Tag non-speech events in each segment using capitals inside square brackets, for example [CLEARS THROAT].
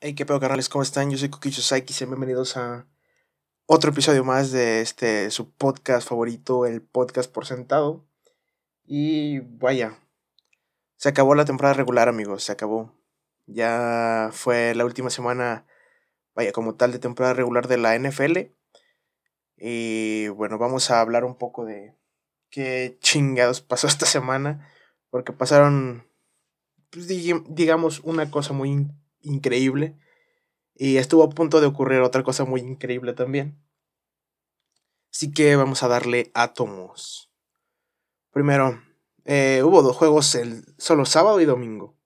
Hey, qué pedo, carnales, ¿cómo están? Yo soy Kukicho Saiki y bienvenidos a otro episodio más de este su podcast favorito, el podcast por sentado. Y vaya, se acabó la temporada regular, amigos, se acabó. Ya fue la última semana, vaya, como tal, de temporada regular de la NFL. Y bueno, vamos a hablar un poco de qué chingados pasó [LAUGHS] esta semana, porque pasaron, pues, digamos, una cosa muy increíble. Y estuvo a punto de ocurrir otra cosa muy increíble también. Así que vamos a darle átomos. Primero, eh, hubo dos juegos el solo sábado y domingo.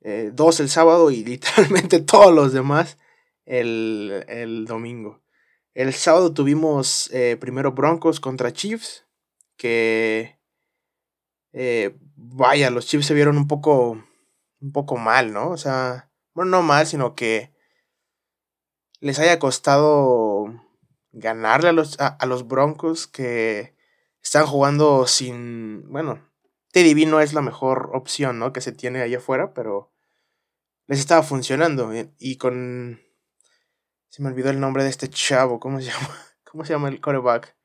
Eh, dos el sábado y [LAUGHS] literalmente todos los demás el, el domingo. El sábado tuvimos eh, primero Broncos contra Chiefs. Que vaya, los Chiefs se vieron un poco un poco mal, ¿no? O sea, bueno, no mal, sino que les haya costado ganarle a los, a, los Broncos que están jugando sin, bueno, Teddy no es la mejor opción, ¿no? Que se tiene ahí afuera, pero les estaba funcionando. Eh, y con... Se me olvidó el nombre de este chavo, ¿cómo se [LAUGHS] llama? ¿Cómo se llama el quarterback?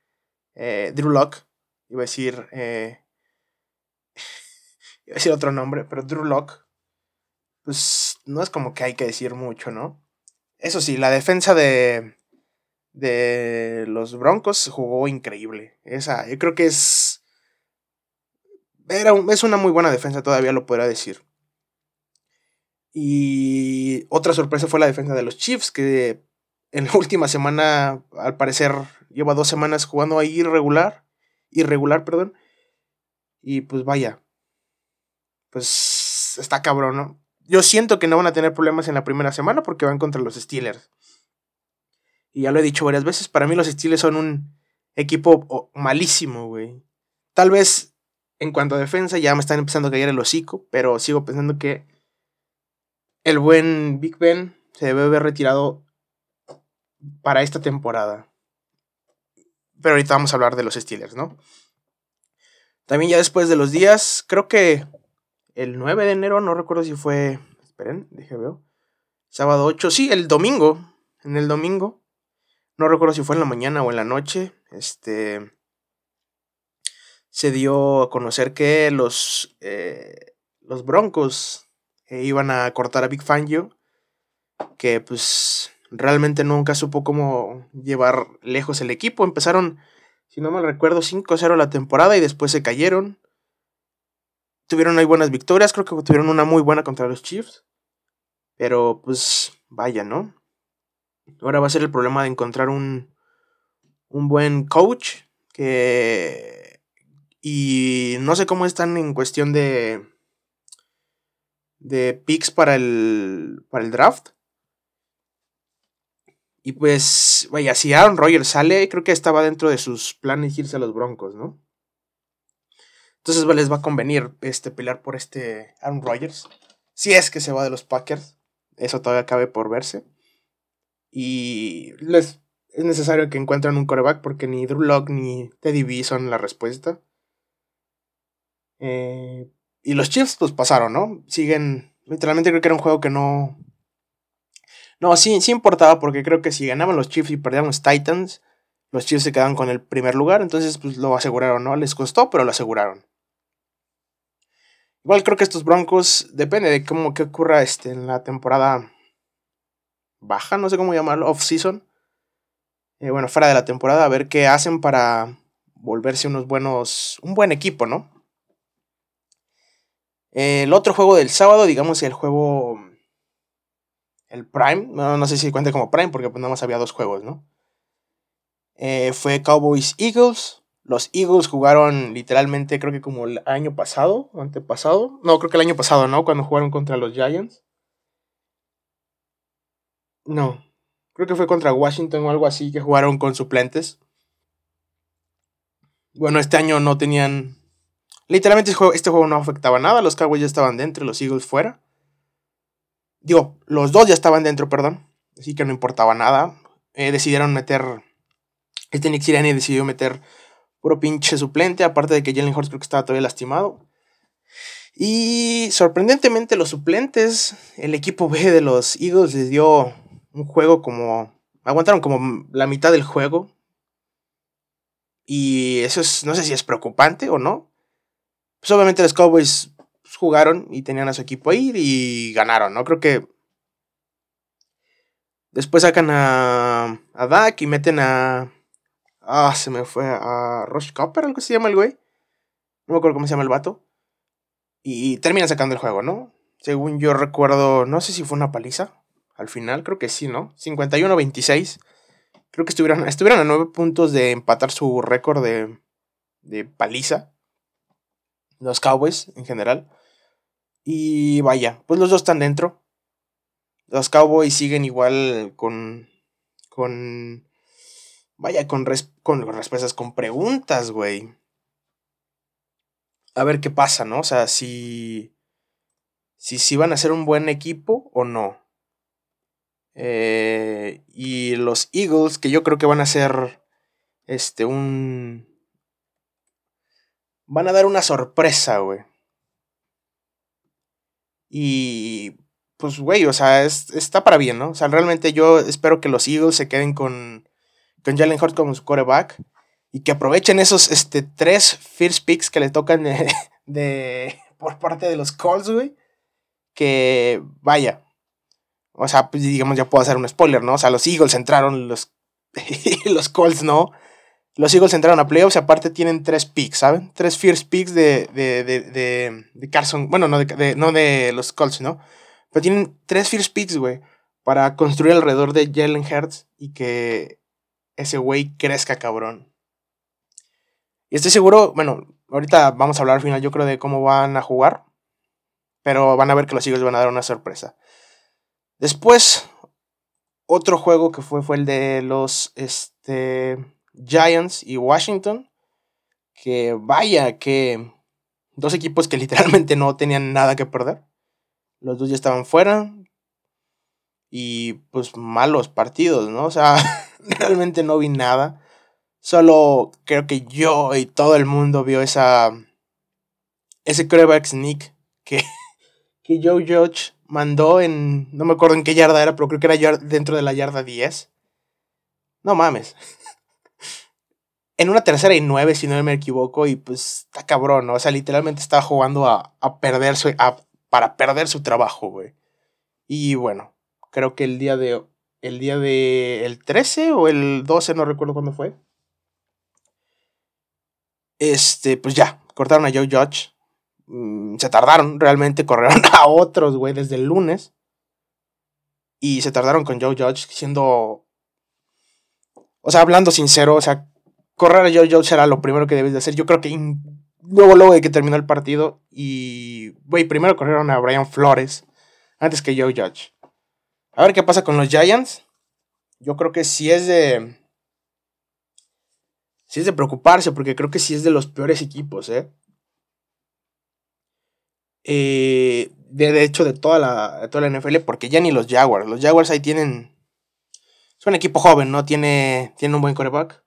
Eh, Drew Locke. Iba a decir... Eh, [LAUGHS] iba a decir otro nombre, pero Drew Locke pues no es como que hay que decir mucho, ¿no? Eso sí, la defensa de, de los Broncos jugó increíble. Esa, yo creo que es... Era es una muy buena defensa, todavía lo podría decir. Y otra sorpresa fue la defensa de los Chiefs, que en la [LAUGHS] última semana, al parecer, lleva dos semanas jugando ahí irregular. Irregular, perdón. Y pues vaya. Pues está cabrón, ¿no? Yo siento que no van a tener problemas en la primera semana porque van contra los Steelers. Y ya lo he dicho varias veces, para mí los Steelers son un equipo malísimo, güey. Tal vez en cuanto a defensa ya me están empezando a caer el hocico, pero sigo pensando que el buen Big Ben se debe haber retirado para esta temporada. Pero ahorita vamos a hablar de los Steelers, ¿no? También ya después de los días, creo que el 9 de enero, no recuerdo si fue, esperen, dije veo, sábado 8, sí, el domingo, en el domingo, no recuerdo si fue en la mañana o en la noche, este, se dio a conocer que los, eh, los Broncos eh, iban a cortar a Big Fangio, que pues realmente nunca supo cómo llevar lejos el equipo, empezaron, si no mal recuerdo, 5-0 la temporada y después se cayeron tuvieron ahí buenas victorias, creo que tuvieron una muy buena contra los Chiefs. Pero pues vaya, ¿no? Ahora va a ser el problema de encontrar un, un buen coach que... Y no sé cómo están en cuestión de... De picks para el, para el draft. Y pues, vaya, si Aaron Rodgers sale, creo que estaba dentro de sus planes irse a los Broncos, ¿no? Entonces les va a convenir este, pelear por este Aaron Rodgers. Si es que se va de los Packers. Eso todavía cabe por verse. Y les, es necesario que encuentren un coreback porque ni Drew Locke ni Teddy B son la respuesta. Eh, y los Chiefs pues pasaron, ¿no? Siguen... Literalmente creo que era un juego que no... No, sí, sí importaba porque creo que si ganaban los Chiefs y perdían los Titans, los Chiefs se quedaban con el primer lugar. Entonces pues lo aseguraron, ¿no? Les costó, pero lo aseguraron. Igual creo que estos Broncos, depende de cómo que ocurra este, en la temporada baja, no sé cómo llamarlo, off-season. Eh, bueno, fuera de la temporada, a ver qué hacen para volverse unos buenos, un buen equipo, ¿no? El otro juego del sábado, digamos el juego, el Prime, no, sé si cuenta como Prime porque pues nada más había dos juegos, ¿no? Eh, fue Cowboys Eagles. Los Eagles jugaron literalmente, creo que como el año pasado, antepasado. No, creo que el año pasado, ¿no? Cuando jugaron contra los Giants. No, creo que fue contra Washington o algo así, que jugaron con suplentes. Bueno, este año no tenían... Literalmente este juego, este no afectaba nada, los Cowboys ya estaban dentro los Eagles fuera. Digo, los dos ya estaban dentro, perdón. Así que no importaba nada. Eh, decidieron meter... Este Nick Sirianni decidió meter puro pinche suplente, aparte de que Jalen Hurts creo que estaba todavía lastimado. Y sorprendentemente los suplentes, el equipo B de los Eagles les dio un juego como... Aguantaron como la mitad del juego. Y eso es, no sé si es preocupante o no. Pues obviamente los Cowboys jugaron y tenían a su equipo ahí y ganaron, ¿no? Creo que después sacan a, a Dak y meten a... Ah, se me fue a Rush Copper, algo se llama el güey. No me acuerdo cómo se llama el vato. Y terminan sacando el juego, ¿no? Según yo recuerdo, no sé si fue una paliza. Al final, creo que sí, ¿no? 51-26. Creo que estuvieron, estuvieron a 9 puntos de empatar su récord de, de paliza. Los Cowboys en general. Y vaya, pues los dos están dentro. Los Cowboys siguen igual con. con. Vaya, con, con respuestas, con preguntas, güey a ver qué pasa, ¿no? O sea, si, si, si van a ser un buen equipo o no. Eh, y los Eagles, que yo creo que van a ser este, un... Van a dar una sorpresa, güey. Y pues, güey, o sea, está para bien, ¿no? O sea, realmente yo espero que los Eagles se queden con, con Jalen Hurts como su quarterback y que aprovechen esos este, tres first picks que le tocan [LAUGHS] de, por parte de los Colts, güey. Que vaya. O sea, pues digamos, ya puedo hacer un spoiler, ¿no? O sea, los Eagles entraron, los, [LAUGHS] los Colts no. Los Eagles entraron a playoffs y aparte tienen tres picks, ¿saben? Tres first picks de, de, de, de, Carson. Bueno, no de, no de los Colts, ¿no? Pero tienen tres first picks, güey. Para construir alrededor de Jalen Hurts y que ese güey crezca, cabrón. Y estoy seguro, bueno, ahorita vamos a hablar al final, yo creo, de cómo van a jugar. Pero van a ver que los Eagles van a dar una sorpresa. Después, otro juego que fue fue el de los este, Giants y Washington. Que vaya, que dos equipos que [LAUGHS] literalmente no tenían nada que perder. Los dos ya estaban fuera. Y pues malos partidos, ¿no? O sea, [LAUGHS] [LAUGHS] realmente no vi nada. Solo creo que yo y todo el mundo vio esa. Ese quarterback sneak que, [LAUGHS] que Joe Judge mandó en. No me acuerdo en qué yarda era, pero creo que era dentro de la yarda 10. No mames. [LAUGHS] en una tercera y nueve, si no me equivoco, y pues está cabrón, ¿no? O sea, literalmente estaba jugando a, a perder su. para perder su trabajo, güey. Y bueno, creo que el día de. El día de. El 13 o el 12, no recuerdo cuándo fue este, pues ya, cortaron a Joe Judge. Mm, se tardaron, realmente corrieron [LAUGHS] a otros, güey, desde el lunes. Y se tardaron con Joe Judge, siendo. O sea, hablando sincero, o sea, correr a Joe Judge era lo primero que debes de hacer. Yo creo que luego, luego de que terminó el partido. Y, güey, primero corrieron a Brian Flores antes que Joe Judge. A ver qué pasa con los Giants. Yo creo que si es de sí es de preocuparse, porque creo que sí es de los peores equipos, ¿eh? eh de, hecho, de toda, la, toda la NFL, porque ya ni los Jaguars. Los Jaguars ahí tienen. Es un equipo joven, ¿no? Tiene, tiene un buen coreback,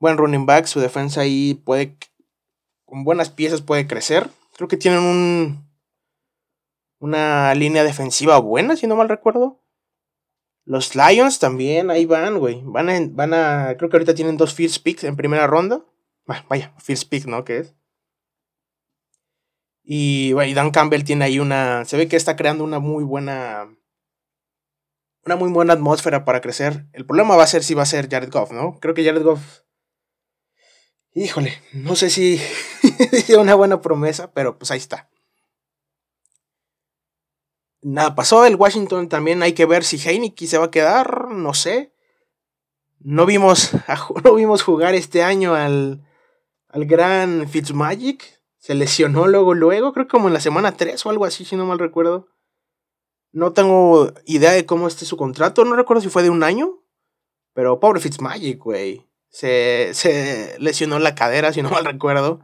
buen running back. Su defensa ahí puede. Con buenas piezas puede crecer. Creo que tienen un. Una línea defensiva buena, si no mal recuerdo. Los Lions también, ahí van, güey. Van a, van a. Creo que ahorita tienen dos first picks en primera ronda. vaya, first pick, ¿no? ¿Qué es? Y, güey, Dan Campbell tiene ahí una. Se ve que está creando una muy buena. Una muy buena atmósfera para crecer. El problema va a ser si va a ser Jared Goff, ¿no? Creo que Jared Goff. Híjole, no sé si [LAUGHS] una buena promesa, pero pues ahí está nada pasó. El Washington también hay que ver si Heineken se va a quedar, no sé. No vimos, [LAUGHS] no vimos jugar este año al, al gran Fitzmagic. Se lesionó luego, luego, creo que como en la semana 3 o algo así, si no mal recuerdo. No tengo idea de cómo esté su contrato. No recuerdo si fue de un año. Pero pobre Fitzmagic, güey. Se, se lesionó la cadera, si no mal recuerdo.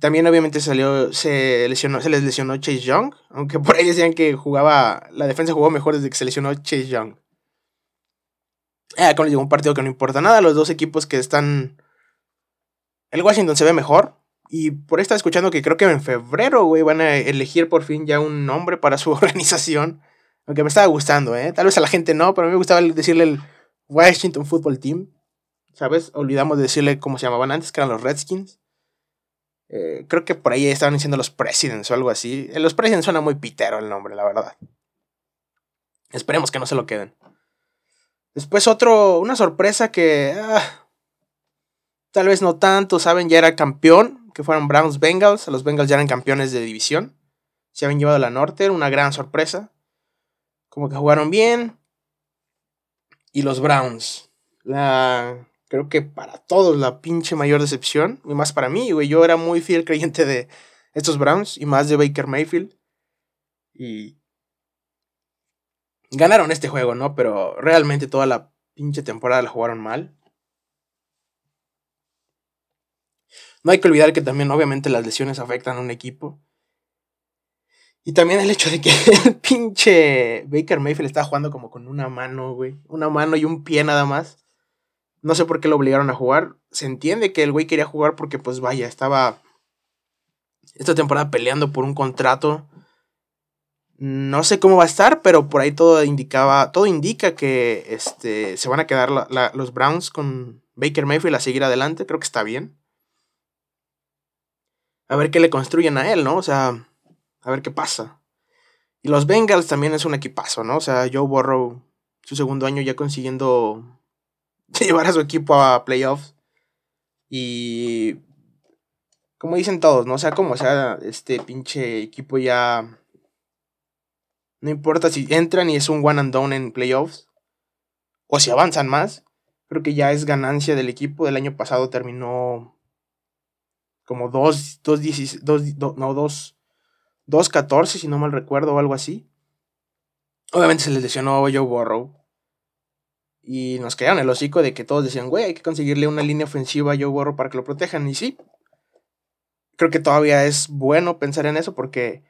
También obviamente salió, se lesionó, se les lesionó Chase Young, aunque por ahí decían que jugaba, la defensa jugó mejor desde que se lesionó Chase Young. Eh, como les digo, un partido que no importa nada, los dos equipos que están... El Washington se ve mejor, Y por ahí estaba escuchando que creo que en febrero, güey, van a elegir por fin ya un nombre para su [LAUGHS] organización. Aunque me estaba gustando, ¿eh? Tal vez a la gente no, pero a mí me gustaba decirle el Washington Football Team. ¿Sabes? Olvidamos de decirle cómo se llamaban antes, que eran los Redskins. Eh, creo que por ahí estaban diciendo los Presidents o algo así. Eh, los Presidents suena muy pitero el nombre, la verdad. Esperemos que no se lo queden. Después otro, una sorpresa que ah, tal vez no tanto, saben, ya era campeón, que fueron Browns Bengals. Los Bengals ya eran campeones de división. Se habían llevado a la norte, una gran sorpresa. Como que jugaron bien. Y los Browns. La, creo que para todos la pinche mayor decepción. Y más para mí, güey. Yo era muy fiel creyente de estos Browns y más de Baker Mayfield. Y ganaron este juego, ¿no? Pero realmente toda la pinche temporada la jugaron mal. No hay que olvidar que también obviamente las lesiones afectan a un equipo. Y también el hecho de que [LAUGHS] el pinche Baker Mayfield estaba jugando como con una mano, güey. Una mano y un pie nada más. No sé por qué lo obligaron a jugar. Se entiende que el güey quería jugar porque, pues vaya, estaba esta temporada peleando por un contrato no sé cómo va a estar, pero por ahí todo indicaba, todo indica que este, se van a quedar los Browns con Baker Mayfield a seguir adelante. Creo que está bien. A ver qué le construyen a él, ¿no? O sea, a ver qué pasa. Y los Bengals también es un equipazo, ¿no? O sea, Joe Burrow, su segundo año ya consiguiendo [LAUGHS] llevar a su equipo a playoffs. Y como dicen todos, ¿no? O sea, como sea, este pinche equipo ya no importa si entran y es un one and done en playoffs. O si avanzan más. Creo que ya es ganancia del equipo. Del año pasado terminó como 2, 2, 2, no, 2, 2, 14, si no mal recuerdo, o algo así. Obviamente se les lesionó Joe Burrow. Y nos quedaron el hocico de que todos decían, güey, hay que conseguirle una línea ofensiva a Joe Burrow para que lo protejan. Y sí, creo que todavía es bueno pensar en eso porque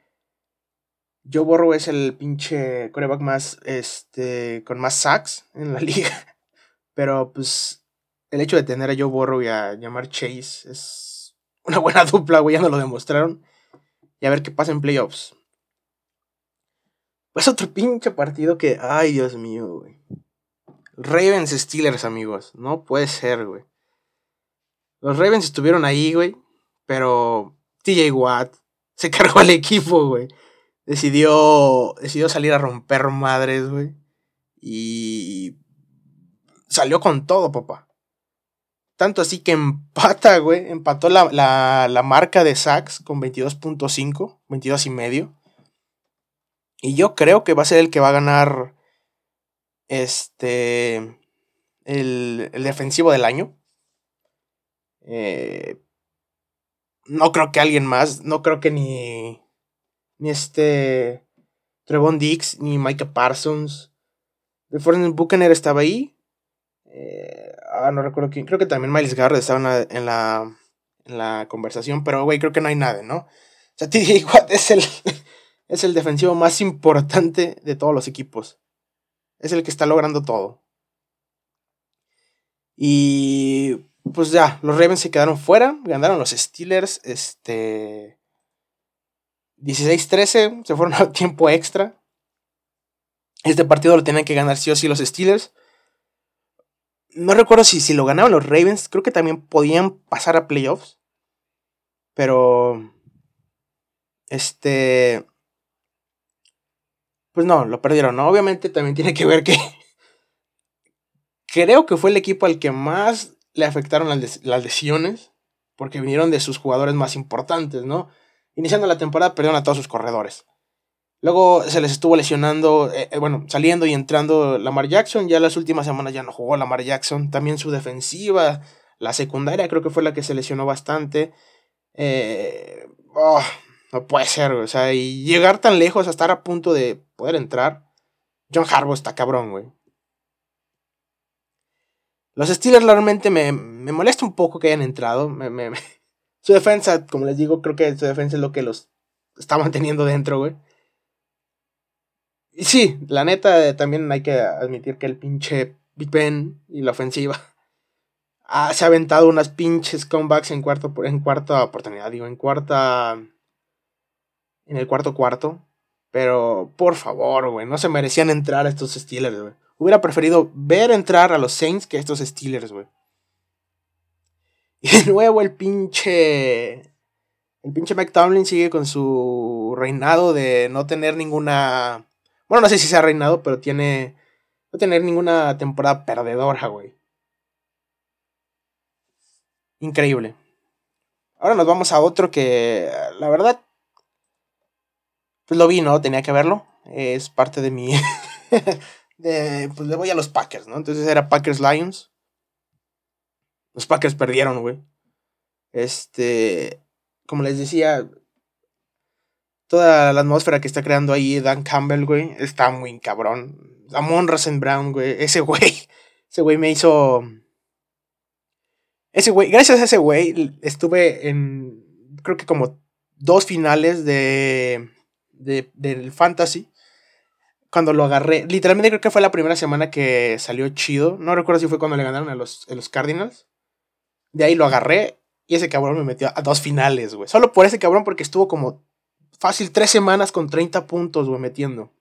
Joe Burrow es el pinche coreback más, este, con más sacks en la [LAUGHS] liga. Pero pues el hecho de tener a Joe Burrow y a llamar Chase es una buena [LAUGHS] dupla, güey, ya nos lo demostraron. Y a ver qué pasa en playoffs. Pues otro pinche partido que, ay Dios mío, güey. Ravens Steelers, amigos. No puede ser, güey. Los Ravens estuvieron ahí, güey. Pero TJ Watt se [LAUGHS] cargó al equipo, güey decidió, decidió salir a romper madres, güey. Y salió con todo, papá. Tanto así que empata, güey. Empató la, la, marca de sacks con 22.5, 22 y medio. Y yo creo que va a ser el que va a ganar este el, el defensivo del año. Eh, no creo que alguien más, no creo que ni ni este Trevon Dix, ni Micah Parsons. De Fortune Buchanan estaba ahí. Eh, ah, no recuerdo quién. Creo que también Miles Garrett estaba en la, en la, conversación, pero güey, creo que no hay nada, ¿no? O sea, [LAUGHS] TJ Watt es el, [LAUGHS] es el defensivo más importante de todos los equipos. Es el que está logrando todo. Y pues ya, los Ravens se quedaron fuera, ganaron los Steelers, este 16-13, se fueron a tiempo extra. Este partido lo tenían que ganar sí o sí los Steelers. No recuerdo si, si lo ganaban los Ravens. Creo que también podían pasar a playoffs. Pero. Este. Pues no, lo perdieron, ¿no? Obviamente también tiene que ver que. creo que fue el equipo al que más le afectaron las, lesiones. Porque vinieron de sus jugadores más importantes, ¿no? Iniciando la temporada perdieron a todos sus corredores. Luego se les estuvo lesionando, eh, eh, bueno, saliendo y entrando Lamar Jackson. Ya las últimas semanas ya no jugó Lamar Jackson. También su defensiva, la secundaria creo que fue la que se lesionó bastante. Eh, oh, no puede ser, o sea, y llegar tan lejos a estar a punto de poder entrar. John Harbaugh está cabrón, güey. Los Steelers realmente me, me molesta un poco que hayan entrado. [LAUGHS] su defensa, como les digo, creo que su defensa es lo que los está manteniendo dentro, güey. Y sí, la neta, también hay que admitir que el pinche Big Ben y la ofensiva [LAUGHS] se ha aventado unas pinches comebacks en, cuarto, en cuarta oportunidad, digo, en cuarta. En el cuarto cuarto. Pero, por favor, güey, no se merecían entrar a estos Steelers, güey. Hubiera preferido ver entrar a los Saints que a estos Steelers, güey. Y de nuevo el pinche. El pinche Mike Tomlin sigue con su reinado de no tener ninguna. Bueno, no sé si se ha reinado, pero tiene. No tener ninguna temporada perdedora, güey. Increíble. Ahora nos vamos a otro que, la verdad, pues lo vi, ¿no? Tenía que verlo. Es parte de mi... [LAUGHS] de, pues le voy a los Packers, ¿no? Entonces era Packers Lions. Los Packers perdieron, güey. Este, como les decía, toda la atmósfera que está creando ahí Dan Campbell, güey, está muy cabrón. Amon Rosen Brown, güey, ese güey, [LAUGHS] ese güey me hizo ese güey, gracias a ese güey, estuve en, creo que como dos finales de, de, del Fantasy. Cuando lo agarré, literalmente creo que fue la primera semana que salió chido. No recuerdo si fue cuando le ganaron a los, a los Cardinals. De ahí lo agarré y ese cabrón me metió a dos finales, güey. Solo por ese cabrón porque estuvo como fácil tres semanas con 30 puntos, güey, metiendo.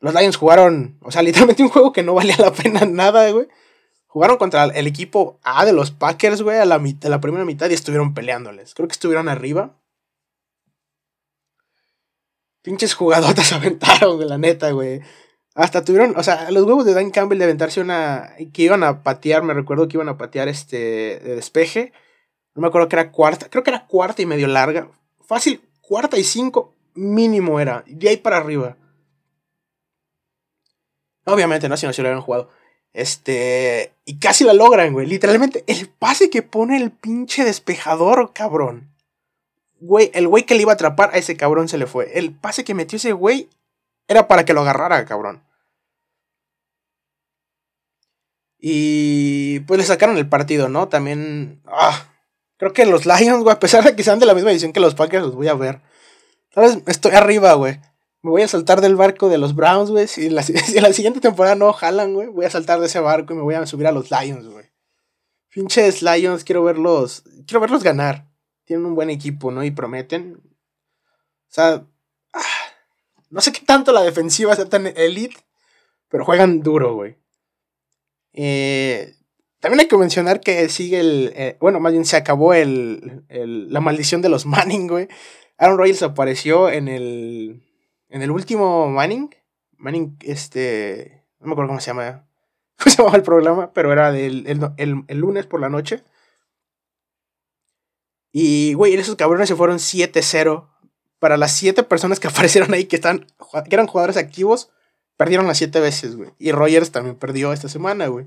Los Lions jugaron, o sea, literalmente un juego que no valía la pena nada, güey. Jugaron contra el equipo A de los Packers, güey, a la, la primera mitad y estuvieron peleándoles. Creo que estuvieron arriba. Pinches jugadotas [LAUGHS] aventaron, güey, la neta, güey. Hasta tuvieron, o sea, los huevos de Dan Campbell de aventarse una. que iban a patear, me recuerdo que iban a patear este. de despeje. No me acuerdo que era cuarta, creo que era cuarta y medio larga. Fácil, cuarta y cinco mínimo era. De ahí para arriba. Obviamente, no, si no se lo habían jugado. Este. Y casi la logran, güey. Literalmente, el pase que pone el pinche despejador, cabrón. Güey, el güey que le iba a atrapar a ese cabrón se le fue. El pase que metió ese güey era para que lo agarrara, cabrón. Y pues le sacaron el partido, ¿no? También. Ah, creo que los Lions, güey, a pesar de que sean de la misma edición que los Packers, los voy a ver. ¿Sabes? Estoy arriba, güey. Me voy a saltar del barco de los Browns, güey. [LAUGHS] Si, en la siguiente temporada no jalan, güey, voy a saltar de ese barco y me voy a subir a los Lions, güey. Pinches Lions, quiero verlos. Quiero verlos ganar. Tienen un buen equipo, ¿no? Y prometen. O sea. Ah, no sé qué tanto la defensiva sea tan elite. Pero juegan duro, güey. Eh, también hay que mencionar que sigue el. Eh, bueno, más bien se acabó el, el, la maldición de los [LAUGHS] Manning, güey. Aaron Rodgers apareció en el en el último Manning, Manning, este, no me acuerdo cómo se llama, [LAUGHS] cómo se llamaba el programa, pero era del, el, lunes por la noche. Y, güey, esos cabrones se fueron 7-0. Para las 7 personas que [LAUGHS] aparecieron ahí, que, están, que eran jugadores activos, perdieron las 7 veces, güey. Y Rogers también perdió esta semana, güey.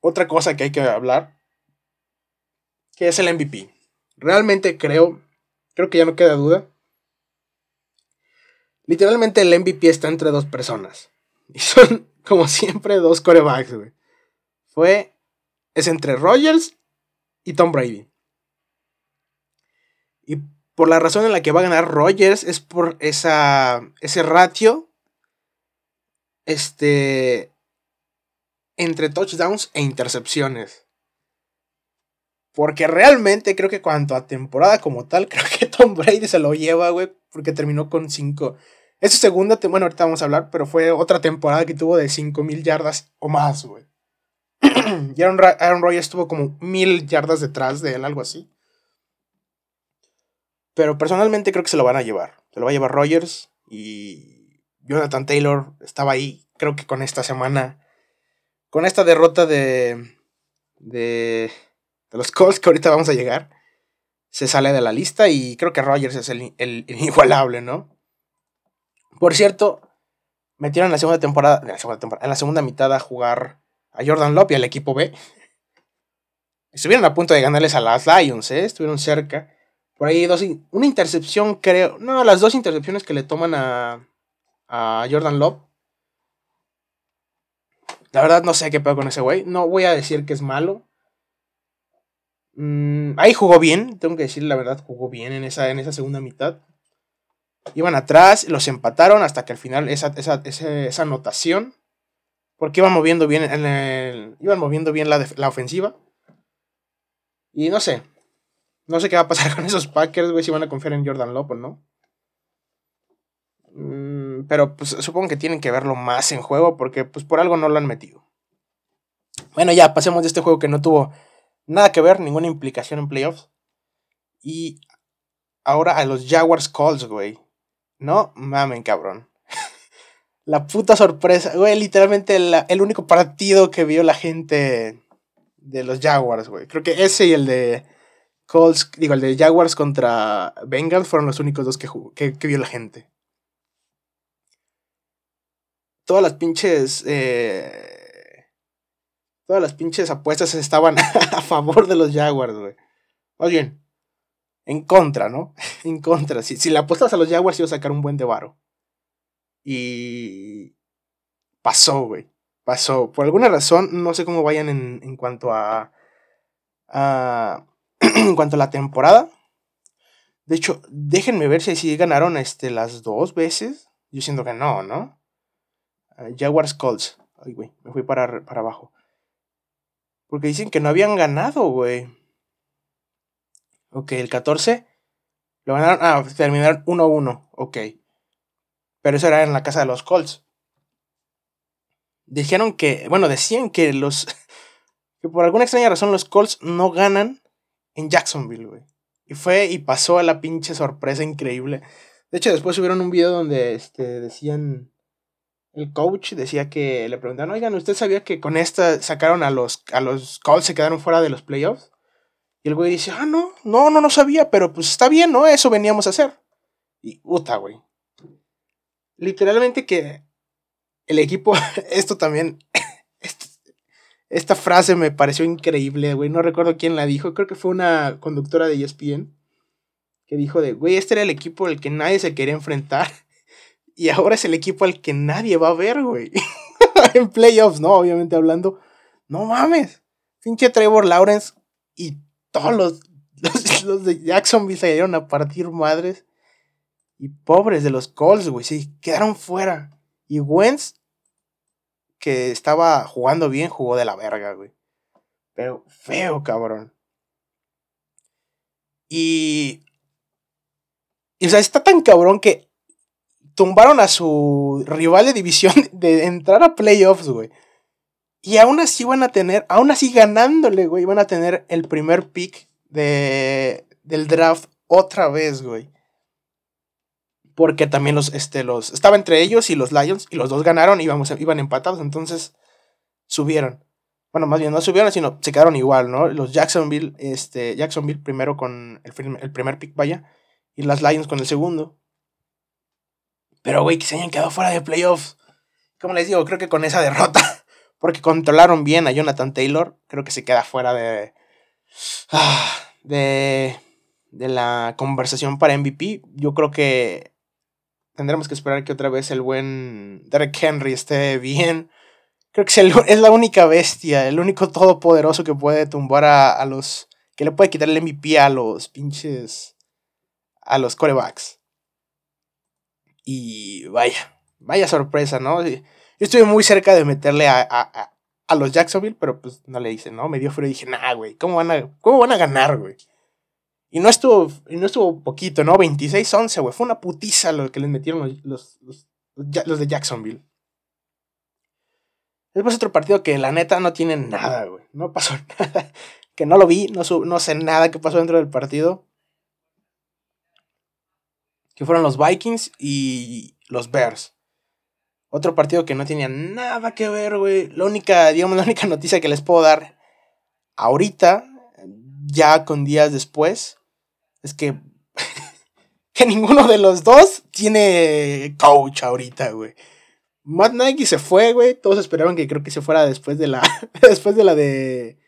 Otra cosa que hay que hablar, que es el MVP. Realmente creo, creo que ya no queda duda, Literalmente el MVP está entre dos personas. [LAUGHS] Y son, como siempre, dos corebacks, güey. Fue. Es entre Rogers y Tom Brady. Y por la razón en la que va a ganar Rogers es por esa, ese ratio. Este. Entre touchdowns e intercepciones. Porque realmente creo que cuanto a temporada como tal, [LAUGHS] creo que Tom Brady se lo lleva, güey. Porque terminó con cinco es su segunda, bueno, ahorita vamos a hablar, pero fue otra temporada que tuvo de 5000 yardas o más, güey. [CLEARS THROAT] y Aaron, Aaron Rodgers estuvo como mil yardas detrás de él, algo así. Pero personalmente creo que se lo van a llevar. Se lo va a llevar Rogers y Jonathan Taylor estaba ahí, creo que con esta semana, con esta derrota de, de, de los Colts que ahorita vamos a llegar, se sale de la lista y creo que Rogers es el, el, inigualable, ¿no? Por cierto, metieron en la segunda, temporada, en la segunda mitad a jugar a Jordan Love y al equipo B. Estuvieron a punto de ganarles a las Lions, ¿eh? Estuvieron cerca. Por ahí dos, una intercepción, creo. No, las dos intercepciones que le toman a, a Jordan Love. La verdad no sé qué pedo con ese güey. No voy a decir que es malo. Mm, ahí jugó bien, tengo que decir la verdad, jugó bien en esa, en esa segunda mitad. Iban atrás, los empataron hasta que al final esa, esa, esa, anotación Porque iban moviendo bien, iban moviendo bien la, ofensiva. Y no sé. No sé qué va a pasar [LAUGHS] con esos Packers, güey, si van a confiar en Jordan Love o no. Mm, pero pues supongo que tienen que verlo más en juego porque pues por algo no lo han metido. Bueno, ya pasemos de este juego que no tuvo nada que ver, ninguna implicación en playoffs. Y ahora a los Jaguars Calls, güey. No mamen, cabrón. La puta sorpresa, güey, literalmente el único partido que vio la gente de los Jaguars, güey. Creo que ese y el de Colts, digo, el de Jaguars contra Bengals fueron los únicos dos que, que, vio la gente. Todas las pinches. Eh, todas las pinches apuestas estaban [LAUGHS] a favor de los Jaguars, güey. Más bien, en contra, ¿no? [LAUGHS] en contra. Si, si le apuestas a los Jaguars, iba a sacar un buen de varo. Y. Pasó, güey pasó. Por alguna razón, no sé cómo vayan en, en cuanto a, [CLEARS THROAT] en cuanto a la temporada. De hecho, déjenme ver si, si ganaron este, las dos veces. Yo siento que no, ¿no? Ah, Jaguars Colts. Ay, güey, me fui para, para abajo. Porque dicen que no habían ganado, güey. Ok, el 14. Lo ganaron. Ah, terminaron 1-1. Ok. Pero eso era en la casa de los Colts dijeron que, bueno, decían que los, [LAUGHS] que por alguna extraña razón los Colts no ganan en Jacksonville, güey. Y fue y pasó a la pinche sorpresa increíble. De hecho, después subieron un video donde este, decían, el coach decía que le preguntaron, oigan, ¿usted sabía que con esta sacaron a los, a los Colts, se quedaron fuera de los playoffs? Y el güey dice, ah, no, no, no, no sabía, pero pues está bien, ¿no? Eso veníamos a hacer. Y puta, güey. Literalmente que el equipo, [LAUGHS] esto también, [LAUGHS] esta frase me pareció increíble, güey, no recuerdo quién la dijo, creo que fue una conductora de ESPN, que dijo de, güey, este era el equipo al que nadie se quería enfrentar, [LAUGHS] y ahora es el equipo al que nadie va a ver, güey, en playoffs, ¿no? Obviamente hablando, no mames, pinche Trevor Lawrence y todos los, los, de Jacksonville se a partir madres. Y pobres de los Colts, güey, sí, quedaron fuera. Y Wentz que estaba jugando bien, jugó de la verga, güey. Pero feo, cabrón. Y. Y o sea, está tan cabrón que tumbaron a su rival de división [LAUGHS] de entrar a playoffs, güey. Y aún así van a tener, aún así ganándole, güey, van a tener el primer pick de, del draft otra vez, güey porque también los, este, los, estaba entre ellos y los Lions, y los dos ganaron, y iban empatados, entonces subieron. Bueno, más bien no subieron, sino se quedaron igual, ¿no? Los Jacksonville, este, Jacksonville primero con el, el primer pick, vaya, y las Lions con el segundo. Pero, güey, que se hayan quedado fuera de playoffs. Como les digo, creo que con esa derrota, [LAUGHS] porque controlaron bien a Jonathan Taylor, creo que se queda fuera de. Ah, de. de la conversación para MVP. Yo creo que tendremos que esperar que otra vez el buen Derek Henry esté bien. Creo que es, la única bestia, el único todopoderoso que puede tumbar a, los. que le puede quitar el MVP a los pinches. a los corebacks. Y vaya, vaya sorpresa, ¿no? Yo estuve muy cerca de meterle a, a, a los Jacksonville, pero pues no le hice, ¿no? Me dio frío y dije, nah, güey, ¿cómo van a, cómo van a ganar, güey? Y no estuvo, y no estuvo poquito, ¿no? 26-11, güey. Fue una putiza lo que les metieron los, los, los, de Jacksonville. Después otro partido que la neta no tiene nada, güey. No pasó [LAUGHS] nada. Que no lo vi, no, no sé nada que pasó dentro del partido. Que fueron los Vikings y los Bears. Otro partido que no tenía nada que ver, güey. La única, digamos, la única noticia que les puedo dar ahorita, ya con días después, es que, [LAUGHS] que ninguno de los dos tiene coach ahorita, güey. Matt Nagy se fue, güey. Todos esperaban que creo que se fuera después de la. [LAUGHS] después de la de.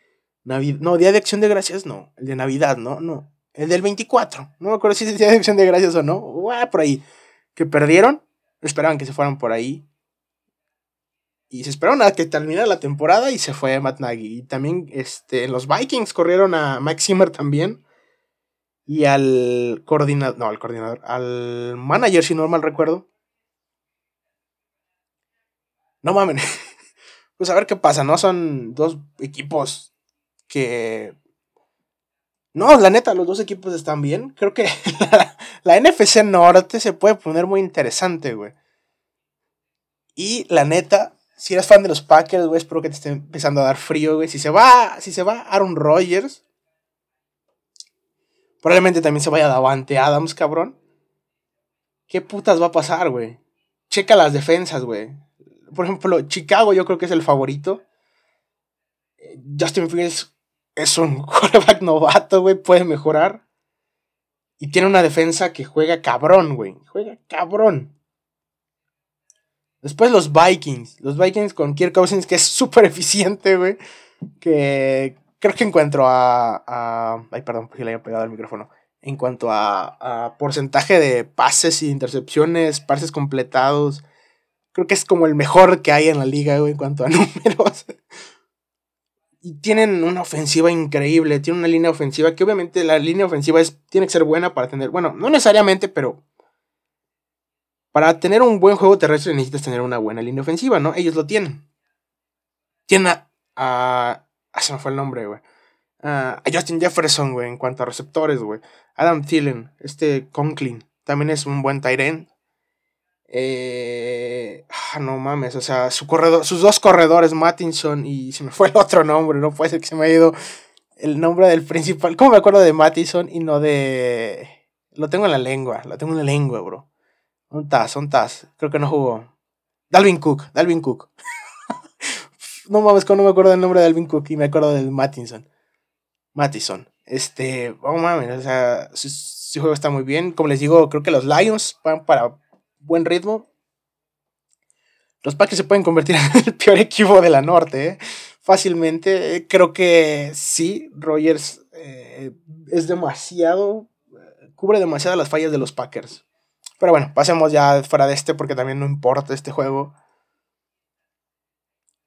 Navidad. No, Día de Acción de Gracias, no. El de Navidad, no, no. El del 24. No me acuerdo si es Día de Acción de Gracias o no. por ahí. Que perdieron. Esperaban que se fueran por ahí. Y se esperaron a que terminara la temporada y se fue Matt Nagy. Y también este, los Vikings corrieron a Mike Zimmer también y al coordinador, no, al coordinador, al manager, si no mal recuerdo. No mamen. [LAUGHS] Pues a ver qué pasa, ¿no? Son dos equipos que... No, la neta, los dos equipos están bien. Creo que [LAUGHS] la, NFC Norte se puede poner muy interesante, güey. Y la neta, si eres fan de los Packers, güey, espero que te esté empezando a dar frío, güey. Si se va, si se va Aaron Rodgers, probablemente también se vaya Davante Adams, cabrón. ¿Qué putas va a pasar, güey? Checa las defensas, güey. Por ejemplo, Chicago yo creo que es el favorito. Justin Fields es un [LAUGHS] quarterback novato, güey, puede mejorar. Y tiene una defensa que juega cabrón, güey. Juega cabrón. Después los Vikings. Los Vikings con Kirk Cousins, que es súper eficiente, güey. Que creo que encuentro a, a. Ay, perdón, porque le había pegado el micrófono. En cuanto a, porcentaje de pases y intercepciones, pases completados. Creo que es como el mejor que hay en la liga, güey, en cuanto a [LAUGHS] números. Y tienen una ofensiva increíble, tienen una línea ofensiva que obviamente la línea ofensiva es, tiene que ser buena para tener, bueno, no necesariamente, pero para tener un buen juego terrestre necesitas tener una buena línea ofensiva, ¿no? Ellos lo tienen. Tienen a ah, se me fue el nombre, güey. a Justin Jefferson, güey, en cuanto a receptores, güey. Adam Thielen, este Conklin, también es un buen Tyren. Eh, ah, no mames, o sea, sus dos corredores, Mattinson y se me fue el otro nombre, no puede ser que se me haya ido el nombre del principal. ¿Cómo me acuerdo de Mattison y no de... Lo tengo en la lengua, lo tengo en la lengua, bro. Un tas, un tas. Creo que no jugó. Dalvin Cook, Dalvin Cook. [LAUGHS] no mames, no me acuerdo del nombre de Dalvin Cook y me acuerdo del Mattinson. Mattison. Este, oh mames, o sea, su juego está muy bien. Como les digo, creo que los Lions van para buen ritmo. Los Packers se pueden convertir [LAUGHS] en el peor equipo de la norte, ¿eh? fácilmente. Creo que sí, Rogers eh, es demasiado, cubre demasiado las fallas de los Packers. Pero bueno, pasemos ya fuera de este porque también no importa este juego.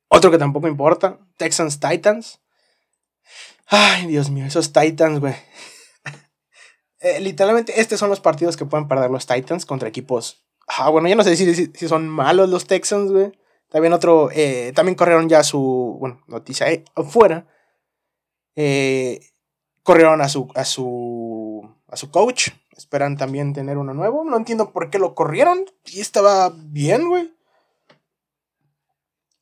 Otro que tampoco importa, Texans Titans. Ay, Dios mío, esos Titans, güey. [LAUGHS] Eh, literalmente, estos son los partidos que pueden perder los Titans contra equipos Ah, bueno, ya no sé si, si, son malos los Texans, güey. También otro, eh, también corrieron ya su, bueno, noticia eh, afuera. Eh, corrieron a su, a su, a su coach. Esperan también tener uno nuevo. No entiendo por qué lo corrieron. Y estaba bien, güey.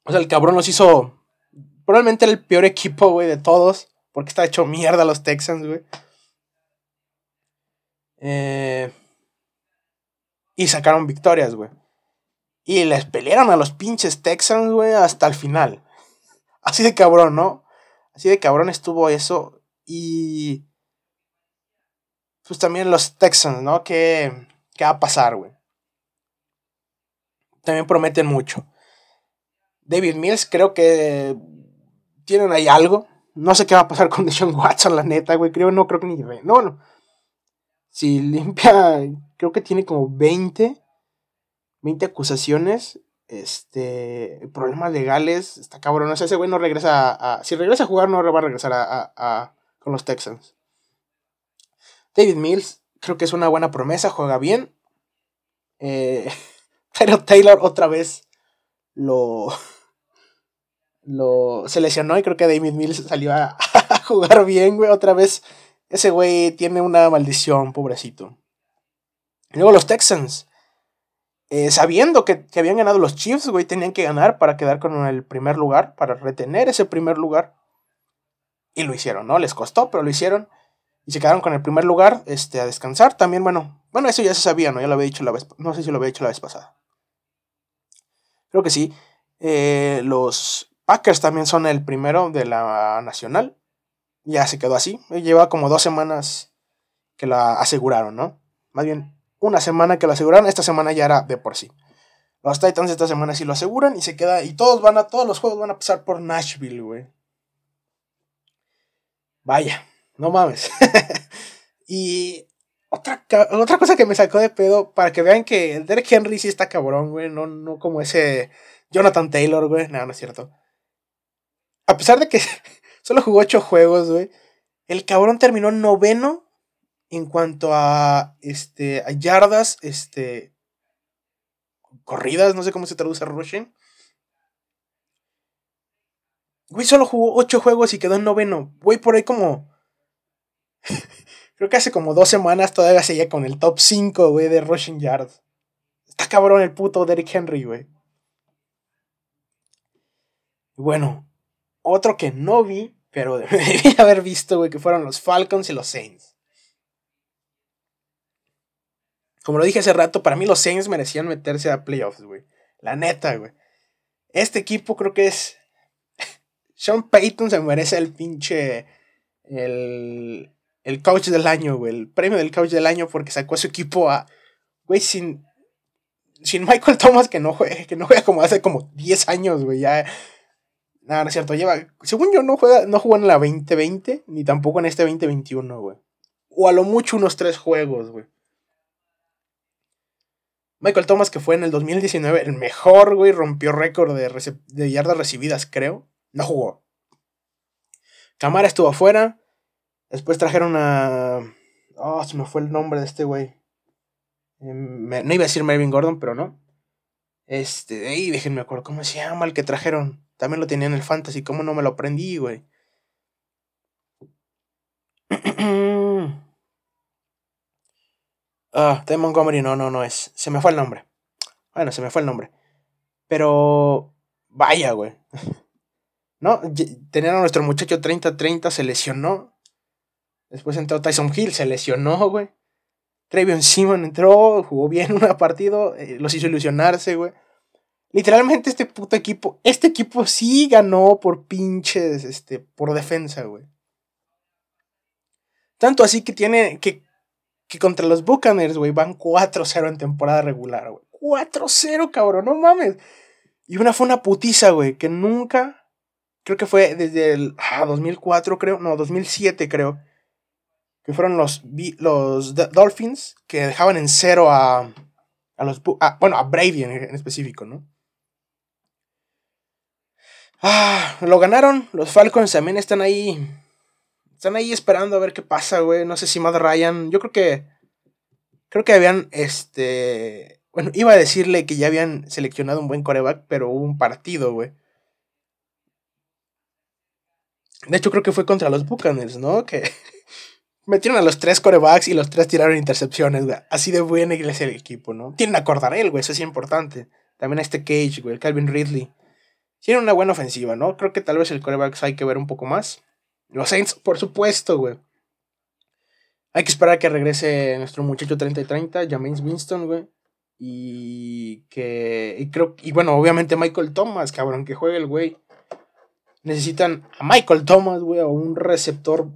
O sea, el cabrón los hizo probablemente el peor equipo, güey, de todos. Porque está hecho mierda los Texans, güey. Eh, y sacaron victorias, güey. Y les pelearon a los pinches Texans, güey, hasta el final. [LAUGHS] Así de cabrón, ¿no? Así de cabrón estuvo eso. Y. Pues también los Texans, ¿no? ¿Qué, qué va a pasar, güey? También prometen mucho. David Mills, creo que tienen ahí algo. No sé qué va a pasar con [LAUGHS] Deshaun Watson, la neta, güey. Creo, no creo que ni. No, no. Si limpia creo que tiene como 20, 20 acusaciones, este, problemas legales, está cabrón, o sea, ese güey no regresa a, si regresa a jugar no va a regresar a, con los Texans. David Mills, creo que es una buena promesa, juega bien. Eh, [LAUGHS] pero Taylor otra vez lo, lo se lesionó y creo que David Mills salió [LAUGHS] a, jugar bien, güey, otra vez. Ese güey tiene una maldición, pobrecito. Luego los Texans. Eh, sabiendo que, habían ganado los Chiefs, güey, tenían que ganar para quedar con el primer lugar, para retener ese primer lugar. Y lo hicieron, ¿no? Les costó, pero lo hicieron. Y se quedaron con el primer lugar este, a descansar. También, bueno, bueno, eso ya se sabía, ¿no? Ya lo había dicho la vez, no sé si lo había dicho la vez pasada. Creo que sí. Eh, los Packers también son el primero de la nacional. Ya se quedó así. Lleva como dos semanas que la aseguraron, ¿no? Más bien, una semana que lo aseguraron, esta semana ya era de por sí. Los Titans esta semana sí lo aseguran y se queda. Y todos van a. Todos los juegos van a pasar por Nashville, güey. Vaya, no mames. [LAUGHS] y otra, otra cosa que me sacó de pedo, para que vean que el Derek Henry sí está cabrón, güey. No, no como ese Jonathan Taylor, güey. No, no es cierto. A pesar de que [LAUGHS] solo jugó ocho juegos, güey. El cabrón terminó noveno en cuanto a, este, a yardas, este, corridas, no sé cómo se traduce rushing. Güey, solo jugó ocho juegos y quedó en noveno. Güey, por ahí como. [LAUGHS] Creo que hace como dos semanas todavía seguía con el top 5, güey, de rushing yards. Está cabrón el puto Derrick Henry, güey. Bueno, otro que no vi, pero [LAUGHS] debí haber visto, güey, que fueron los Falcons y los Saints. Como lo dije hace rato, para mí los Saints merecían meterse a playoffs, güey. La neta, güey. Este equipo creo que es. [LAUGHS] Sean Payton se merece el pinche. El, el coach del año, güey. El premio del coach del año porque sacó a su equipo a. Güey, sin. Sin Michael Thomas que no juega, que no juega como hace como 10 años, güey. Ya. Nada, no es cierto. Lleva. Según yo, no juega. No jugó en la 2020. Ni tampoco en este 2021, güey. O a lo mucho unos 3 juegos, güey. Michael Thomas, que fue en el 2019 el mejor, güey, rompió récord de, de yardas recibidas, creo. No jugó. Camara estuvo afuera. Después trajeron a. Oh, se me fue el nombre de este güey. Em, no iba a decir Melvin Gordon, pero no. Este, ahí déjenme acuerdo cómo se llama el que trajeron. También lo tenía en el Fantasy, cómo no me lo aprendí, güey. [CLEARS THROAT] Ah, Ted Montgomery, no, no, no es. Se me fue el nombre. Bueno, se me fue el nombre. Pero. Vaya, güey. [LAUGHS] ¿No? Tenían a nuestro muchacho 30-30, se lesionó. Después entró Tyson Hill, se lesionó, güey. Trevion Simon entró, jugó bien [LAUGHS] un partido, eh, los hizo ilusionarse, güey. Literalmente este puto equipo, este equipo sí ganó por pinches, este, por defensa, güey. Tanto así que tiene, que que contra los Buccaneers, güey, van 4-0 en temporada regular, güey. 4-0, cabrón, no mames. Y una fue una putiza, güey, que nunca, creo que fue desde el 2004, ah, creo, no, 2007, creo, que fueron los, los Dolphins que dejaban en cero a, a los, bueno, a Brady en, específico, ¿no? Ah, lo ganaron, los Falcons también están ahí están ahí esperando a ver qué pasa, güey. No sé si Matt Ryan. Yo creo que. Creo que habían. Este. Bueno, iba a decirle que ya habían seleccionado un buen coreback, pero hubo un partido, güey. De hecho, creo que fue contra los Buccaneers, ¿no? Que [LAUGHS] metieron a los tres corebacks y los tres tiraron intercepciones, güey. Así de buena iglesia el equipo, ¿no? Tienen a Cordarel, güey, eso es importante. También a este Cage, güey, Calvin Ridley. Tienen una buena ofensiva, ¿no? Creo que tal vez el coreback hay que ver un poco más. Los Saints, por supuesto, güey. Hay que esperar a que regrese nuestro muchacho 30 y 30, James Winston, güey. Y que. Y creo. Y bueno, obviamente Michael Thomas, cabrón, que juegue el güey. Necesitan a Michael Thomas, güey, o un receptor.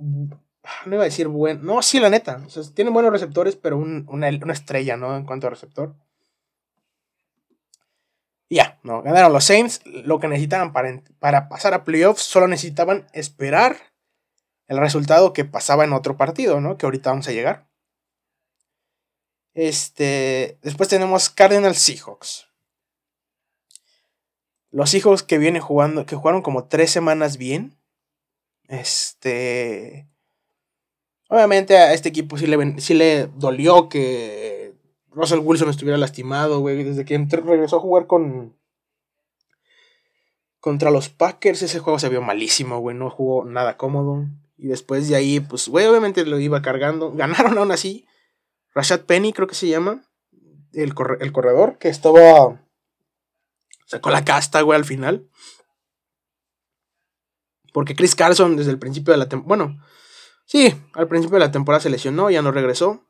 No iba a decir bueno. No, sí, la neta. O sea, tienen buenos receptores, pero una, estrella, ¿no? En cuanto a receptor. ya, no, ganaron los Saints. Lo que necesitaban para, para pasar a playoffs, solo necesitaban esperar el resultado que pasaba en otro partido, ¿no? Que ahorita vamos a llegar. Este, después tenemos Cardinals Seahawks. Los Seahawks que vienen jugando, que jugaron como tres semanas bien. Este, obviamente a este equipo sí le, sí le dolió que Russell Wilson estuviera lastimado, güey. Desde que regresó a jugar con contra los Packers, ese juego se vio malísimo, güey. No jugó nada cómodo. Y después de ahí, pues, güey, obviamente lo iba cargando. [LAUGHS] Ganaron aún así. Rashad Penny, creo que se llama. El, el corredor, que estaba. Sacó la casta, güey, al final. Porque Chris Carson, desde el principio de la temporada. Bueno, sí, al principio de la temporada se lesionó, ya no regresó.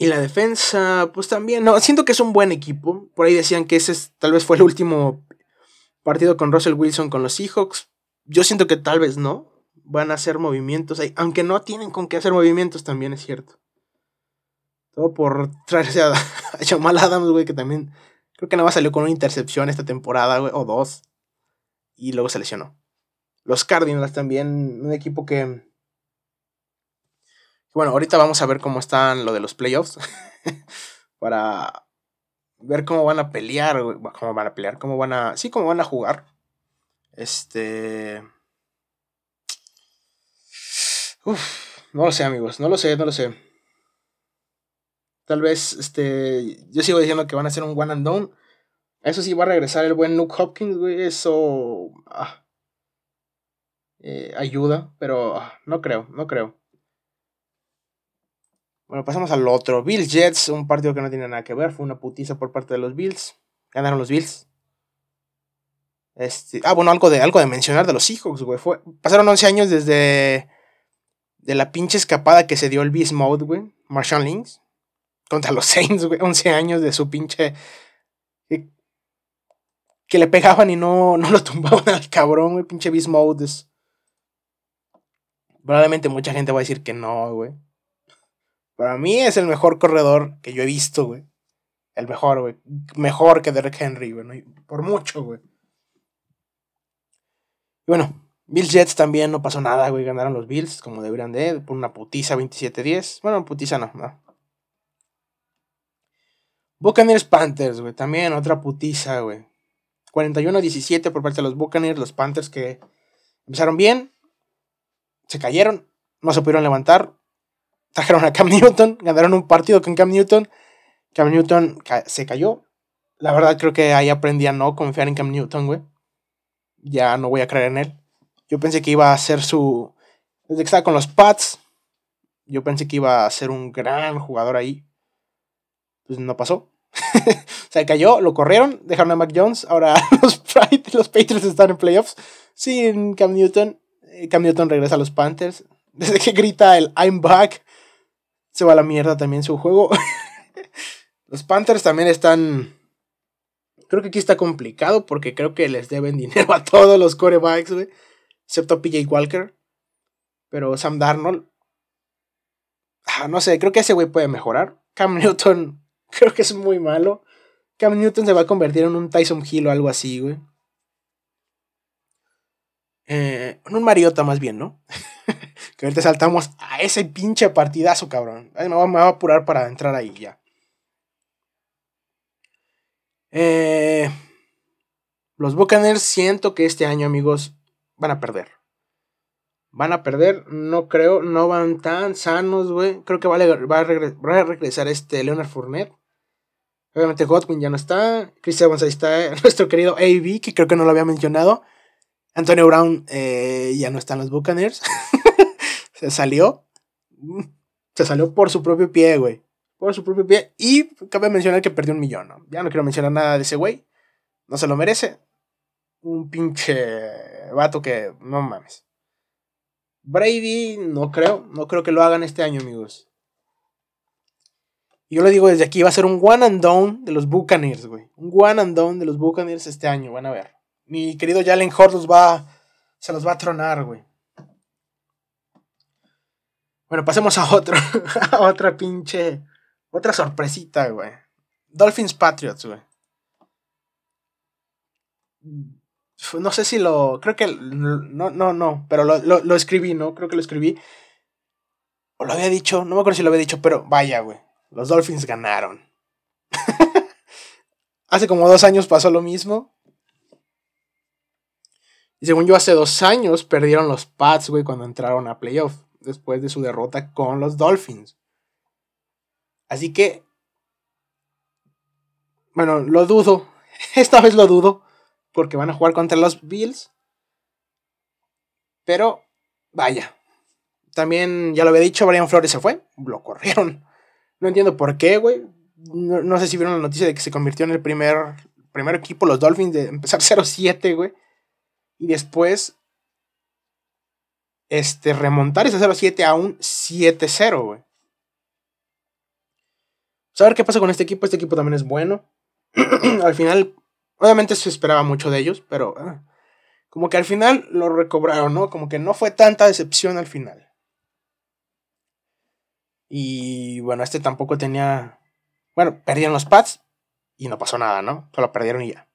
Y la defensa, pues también, no, siento que es un buen equipo. Por ahí decían que ese tal vez fue el último partido con Russell Wilson con los Seahawks. Yo siento que tal vez no. Van a hacer movimientos ahí. Aunque no tienen con qué hacer movimientos, también es cierto. Todo por traerse a, [LAUGHS] Jamal Adams, güey, que también creo que nada más salió con una intercepción esta temporada, güey, o dos. Y luego se lesionó. Los Cardinals también, un equipo que... Bueno, ahorita vamos a ver cómo están lo de los playoffs. [LAUGHS] para ver cómo van a pelear, cómo van a pelear, cómo van a, sí, cómo van a jugar. Este... Uf, no lo sé, amigos, no lo sé, no lo sé. Tal vez, este, yo sigo diciendo que van a ser un one and done. Eso sí va a regresar el buen Luke Hopkins, güey. Eso ah, eh, ayuda, pero ah, no creo, no creo. Bueno, pasamos al otro. Bills Jets, un partido que no tiene nada que ver. Fue una putiza por parte de los Bills. Ganaron los Bills. Este, ah, bueno, algo de, algo de mencionar de los Seahawks, güey. Fue, pasaron 11 años desde de la pinche escapada que se dio el Beast Mode, güey. Marshall Lynch. Contra los [LAUGHS] Saints, güey. 11 años de su pinche que le pegaban y no, no lo [LAUGHS] tumbaban al cabrón, güey. Pinche Beast Mode Probablemente mucha gente va a decir que no, güey. Para mí es el mejor corredor que yo he visto, güey. El mejor, güey. Mejor que Derek Henry, güey. Por mucho, güey. Y bueno, Bills Jets también no pasó nada, güey. Ganaron los Bills, como deberían de, por una putiza 27-10. Bueno, putiza no, no. Buccaneers Panthers, güey. También otra putiza, güey. 41-17 por parte de los Buccaneers, los Panthers que empezaron bien, se cayeron, no se pudieron levantar, trajeron a Cam Newton, ganaron un partido con Cam Newton, Cam Newton se cayó. La verdad creo que ahí aprendí a no confiar en Cam Newton, güey. Ya no voy a creer en él. Yo pensé que iba a ser su... Desde que estaba con los Pats, yo pensé que iba a ser un gran jugador ahí. Pues no pasó. [LAUGHS] se cayó, lo corrieron, dejaron a Mac Jones. Ahora [LAUGHS] los, los Patriots están en playoffs sin Cam Newton. Eh, Cam Newton regresa a los Panthers. [LAUGHS] Desde que grita el I'm back, se va a la mierda también su juego. [LAUGHS] los Panthers también están. Creo que aquí está complicado porque creo que les deben [LAUGHS] dinero a todos los corebacks, güey. Excepto a PJ Walker. Pero Sam Darnold. Ah, no sé, creo que ese güey puede mejorar. Cam Newton Creo que es muy malo. Cam Newton se va a convertir en un Tyson Hill o algo así, güey. Eh, un Mariota más bien, ¿no? [LAUGHS] que ahorita saltamos a ese pinche partidazo, cabrón. me, voy, a apurar para entrar ahí ya. Eh, los Buccaneers siento que este año, amigos, van a perder. Van a perder, no creo, no van tan sanos, güey. Creo que va a, va a regresar este Leonard Fournette. Obviamente Godwin ya no está. Chris Evans ahí está. [LAUGHS] Nuestro querido AB, que creo que no lo había mencionado. Antonio Brown eh, ya no está en los Buccaneers. [LAUGHS] se salió. Se salió por su propio pie, güey. Por su propio pie. Y cabe mencionar que perdió un millón. Ya no quiero mencionar nada de ese güey. No se lo merece. Un pinche vato que no mames. Brady, no creo. No creo que lo hagan este año, amigos. Yo le digo desde aquí, va a ser un one and down de los Buccaneers, güey. Un one and down de los Buccaneers este año, van a ver. Mi querido Jalen Hort los va, se los va a tronar, güey. Bueno, pasemos a otro, [LAUGHS] a otra pinche, otra sorpresita, güey. Dolphins Patriots, güey. No sé si lo, creo que, no, no, no, pero lo, lo escribí, ¿no? Creo que lo escribí. O lo había dicho, no me acuerdo si lo había dicho, pero vaya, güey. Los Dolphins ganaron. [LAUGHS] hace como dos años pasó lo mismo. Y según yo, hace dos años perdieron los Pats, güey, cuando entraron a playoff. Después de su derrota con los Dolphins. Así que. Bueno, lo dudo. [LAUGHS] Esta vez lo dudo. Porque van a jugar contra los Bills. Pero, vaya. También, ya lo había dicho, Brian Flores se fue. Lo corrieron. No entiendo por qué, güey. No, sé si vieron la noticia de que se convirtió en el primer, primer equipo, los Dolphins, de empezar [LAUGHS] 0-7, güey. Y después este, remontar ese 0-7 a un 7-0, güey. Saber qué pasa con este equipo. Este equipo también es bueno. [CLEARS THROAT] al final, obviamente se esperaba mucho de ellos, pero ah, como que al final lo recobraron, ¿no? Como que no fue tanta decepción al final. Y bueno, este tampoco tenía. Bueno, perdieron los pads y no pasó nada, ¿no? Solo perdieron y ya.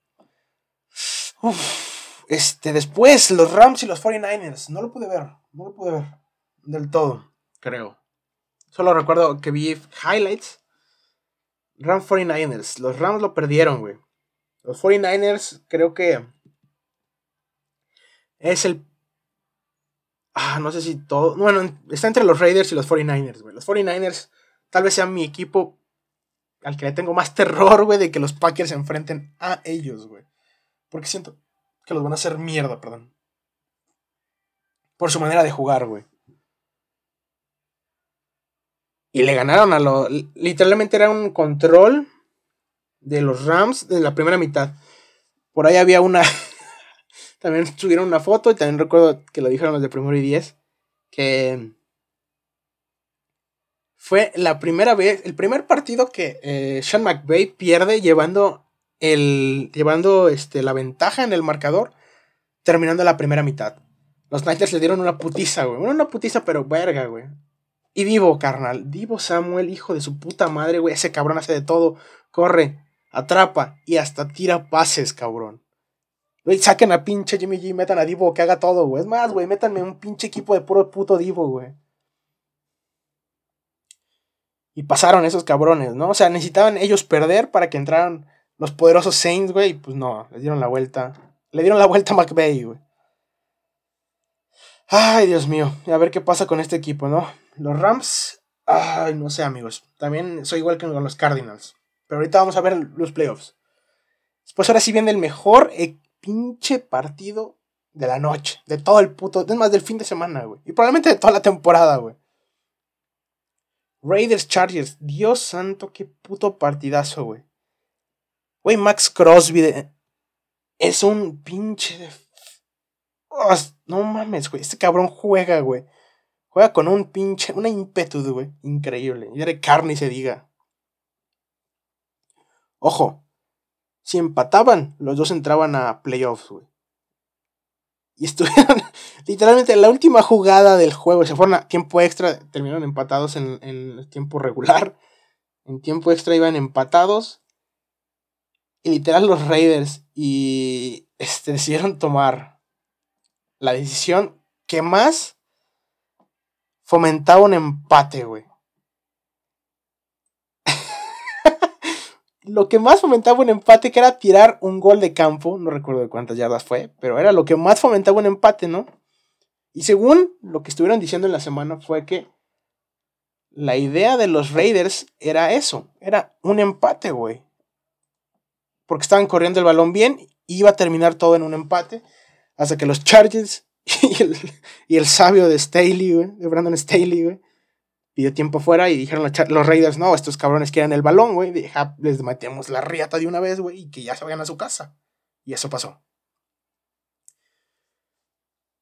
Este, después, los Rams y los 49ers. No lo pude ver, no lo pude ver del todo, creo. Solo recuerdo que vi highlights. Rams 49ers. Los Rams lo perdieron, güey. Los 49ers creo que es el Ah, no sé si todo. Bueno, está entre los Raiders y los 49ers, güey. Los 49ers tal vez sean mi equipo. al que le tengo más terror, güey, de que los Packers se enfrenten a ellos, güey. Porque siento que los van a hacer mierda, perdón. Por su manera de jugar, güey. Y le ganaron a los... Literalmente era un control de los Rams de la primera mitad. Por ahí había una... [LAUGHS] también subieron una foto y también recuerdo que lo dijeron los de primero y diez. Que fue la primera vez, el primer partido que eh, Sean McVay pierde llevando el llevando este, la ventaja en el marcador terminando la primera mitad. Los Niners le dieron una putiza, güey. Una putiza, pero verga, güey. Y Divo, carnal. Divo Samuel, hijo de su puta madre, güey. Ese cabrón hace de todo. Corre, atrapa y hasta tira pases, cabrón. Güey, saquen a pinche Jimmy G, metan a Divo que haga todo, güey. Es más, güey, métanme un pinche equipo de puro puto Divo, güey. Y pasaron esos cabrones, ¿no? O sea, necesitaban ellos perder para que entraran los poderosos Saints, güey. Pues no, les dieron la vuelta. Le dieron la vuelta a McVeigh, güey. Ay, Dios mío. A ver qué pasa con este equipo, ¿no? Los Rams. Ay, no sé, amigos. También soy igual que con los Cardinals. Pero ahorita vamos a ver los playoffs. Después ahora sí viene el mejor eh, pinche partido de la noche. De todo el puto. Es más, del fin de semana, güey. Y probablemente de toda la temporada, güey. Raiders Chargers. Dios santo, qué puto partidazo, güey. Güey, Max Crosby es un pinche... no mames, güey. Este cabrón juega, güey. Juega con un pinche... Una ímpetu, güey. Increíble. Y de carne se diga. Ojo. Si empataban, los dos entraban a playoffs, güey. Y estuvieron [LAUGHS] literalmente en la última jugada del juego. Se fueron a tiempo extra. Terminaron empatados en, en tiempo regular. En tiempo extra iban empatados. Y literal los Raiders y este, decidieron tomar la decisión que más fomentaba un empate, güey. [LAUGHS] lo que más fomentaba un empate, que era tirar un gol de campo, no recuerdo de cuántas yardas fue, pero era lo que más fomentaba un empate, ¿no? Y según lo que estuvieron diciendo en la semana fue que la idea de los Raiders era eso, era un empate, güey porque estaban corriendo el balón bien, iba a terminar todo en un empate, hasta que los Chargers [LAUGHS] y el, sabio de Staley, de Brandon Staley, güey, pidió tiempo fuera y dijeron los, Raiders, no, estos cabrones quieren el balón, güey, les metemos la riata de una vez, güey, y que ya se vayan a su casa. Y eso pasó.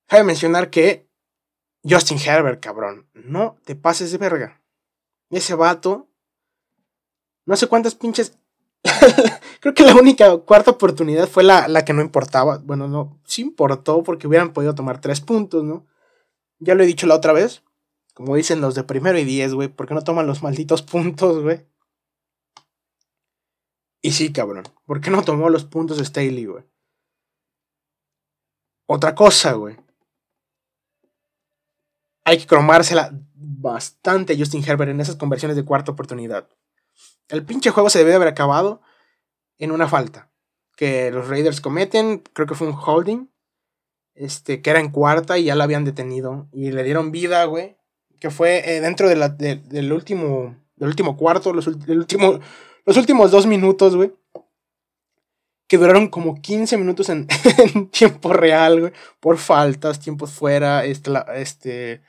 Cabe mencionar que Justin Herbert, cabrón, no te pases de verga. Ese vato, no sé cuántas pinches [LAUGHS] Creo que la única cuarta oportunidad fue la, que no importaba. Bueno, no, sí importó porque hubieran podido tomar tres puntos, ¿no? Ya lo he dicho la otra vez. Como dicen los de primero y diez, güey. ¿Por qué no toman los malditos puntos, güey? Y sí, cabrón. ¿Por qué no tomó los puntos de Staley, güey? Otra cosa, güey. Hay que cromársela bastante a Justin Herbert en esas conversiones de cuarta oportunidad. El pinche juego se debe haber acabado en una falta que los Raiders cometen, creo que fue un holding, este, que era en cuarta y ya la habían detenido y le dieron vida, güey, que fue eh, dentro del, último, del último cuarto, los, los últimos dos minutos, güey, que duraron como 15 minutos [LAUGHS] en, tiempo real, güey, por faltas, tiempos fuera, este, este,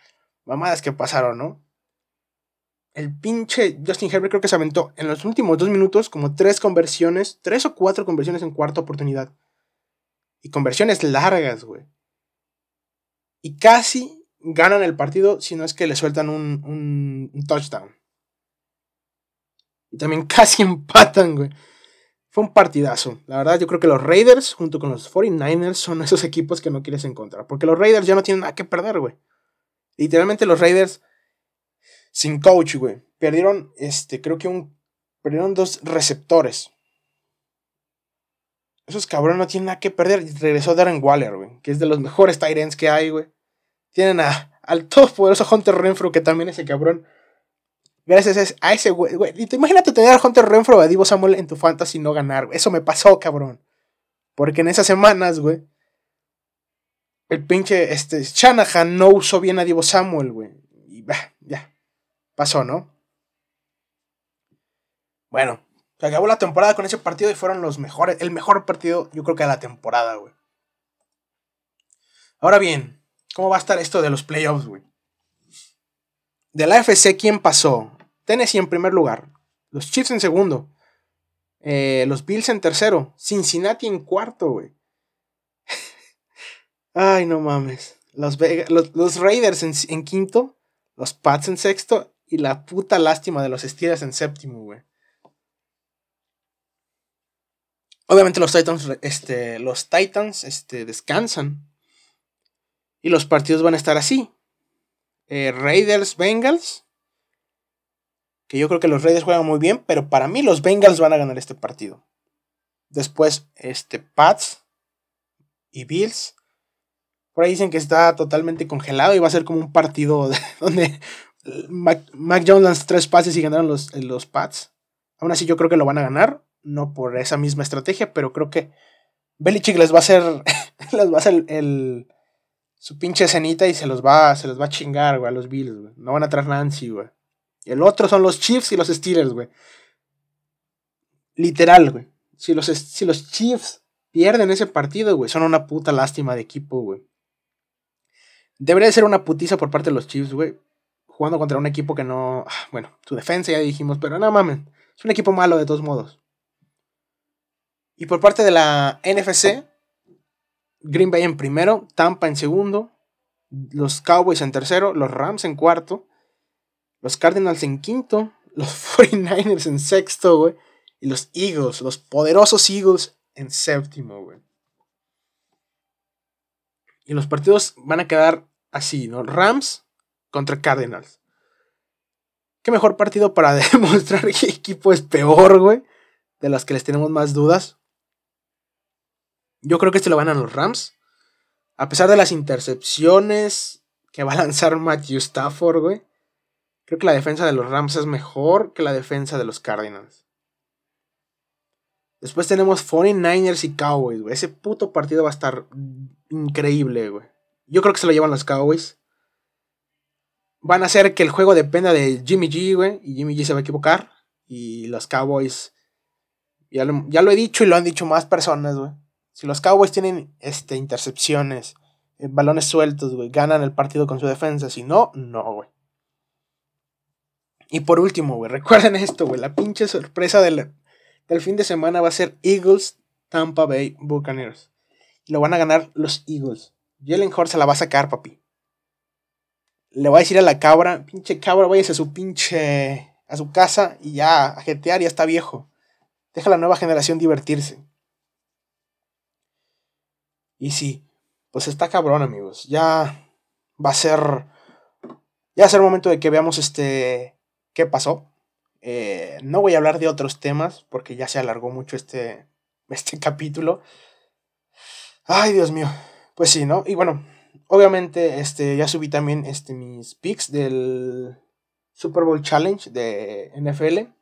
mamadas que pasaron, ¿no? El pinche Justin Herbert creo que se aventó en los últimos dos minutos como tres conversiones, tres o cuatro conversiones en cuarta oportunidad. Y conversiones largas, güey. Y casi ganan el partido si no es que le sueltan un, touchdown. Y también [LAUGHS] casi empatan, güey. Fue un partidazo. La verdad, yo creo que los Raiders, junto con los 49ers, son esos equipos que no quieres encontrar. Porque los Raiders ya no tienen nada que perder, güey. Literalmente los Raiders sin coach, güey. Perdieron, este, creo que un. Perdieron dos receptores. Esos cabrones no tienen nada que perder. Regresó Darren Waller, güey. Que es de los mejores Tyrants que hay, güey. Tienen a, al todopoderoso Hunter Renfro, que también ese cabrón. Gracias a ese güey. Imagínate tener a Hunter Renfro o a Divo Samuel en tu fantasy y no ganar. Eso me pasó, cabrón. Porque en esas semanas, güey. El pinche este, Shanahan no usó bien a Divo Samuel, güey. Y bah, ya pasó, ¿no? Bueno, Se acabó la temporada con ese partido y fueron los mejores, el mejor partido, yo creo que de la temporada, güey. Ahora bien, ¿cómo va a estar esto de los playoffs, güey? De la AFC, ¿quién pasó? Tennessee en primer lugar, los Chiefs en segundo, eh, los Bills en tercero, Cincinnati en cuarto, güey. [LAUGHS] Ay, no mames. Los, los, Raiders en, quinto, los Pats en sexto y la puta lástima de los Steelers en séptimo, güey. Obviamente los Titans, este, los Titans este, descansan. Y los partidos van a estar así. Eh, Raiders, Bengals. Que yo creo que los Raiders juegan muy bien, pero para mí los Bengals van a ganar este partido. Después, este, Pats y Bills. Por ahí dicen que está totalmente congelado y va a ser como un partido [LAUGHS] donde Mac, Jones lanza tres pases y ganaron los, los Pats. Aún así, yo creo que lo van a ganar no por esa misma estrategia, pero creo que Belichick les va a hacer, [LAUGHS] les va a hacer el, su pinche cenita y se los va, se los va a chingar, güey, a los Bills. No van a traer Nancy, güey. El otro son los Chiefs y los Steelers, güey. Literal, güey. Si los, si los Chiefs pierden ese partido, güey, son una puta lástima de equipo, güey. Debería ser una putiza por parte de los Chiefs, güey. Jugando contra un equipo que no. Ah, bueno, su defensa ya dijimos, pero no mames. Es un equipo malo de todos modos. Y por parte de la NFC, Green Bay en primero, Tampa en segundo, los Cowboys en tercero, los Rams en cuarto, los Cardinals en quinto, [LAUGHS] los 49ers en sexto, güey, y los Eagles, los poderosos Eagles en séptimo, güey. Y los partidos van a quedar así, ¿no? Rams contra Cardinals. Qué mejor partido para [LAUGHS] demostrar qué equipo es peor, güey. De las que les tenemos más dudas. Yo creo que este lo van a los Rams. A pesar de las intercepciones que va a lanzar Matthew Stafford, güey. Creo que la defensa de los Rams es mejor que la defensa de los Cardinals. Después tenemos 49ers y Cowboys, güey. Ese puto partido va a estar increíble, güey. Yo creo que se lo llevan los Cowboys. Van a hacer que el juego dependa de Jimmy G, güey. Y Jimmy G se va a equivocar. Y los Cowboys. Ya lo, ya lo he dicho y lo han dicho más personas, güey. Si los Cowboys tienen este, intercepciones, eh, balones sueltos, güey, ganan el partido con su defensa. Si no, no, güey. Y por último, güey, recuerden esto, güey. La pinche sorpresa del, del fin de semana va a ser Eagles Tampa Bay Buccaneers. Lo van a ganar los Eagles. Jalen Hurts se la va a sacar, papi. Le voy a decir a la cabra, pinche cabra, váyase a su pinche. a su casa y ya a jetear, ya está viejo. Deja a la nueva generación divertirse. Y sí, pues está cabrón, amigos. Ya va a ser. Ya va a ser momento de que veamos este. ¿Qué pasó? Eh, no voy a hablar de otros temas porque ya se alargó mucho este, [LAUGHS] este capítulo. Ay, Dios mío. Pues sí, ¿no? Y bueno, obviamente este, ya subí también este, mis picks del Super Bowl Challenge de NFL.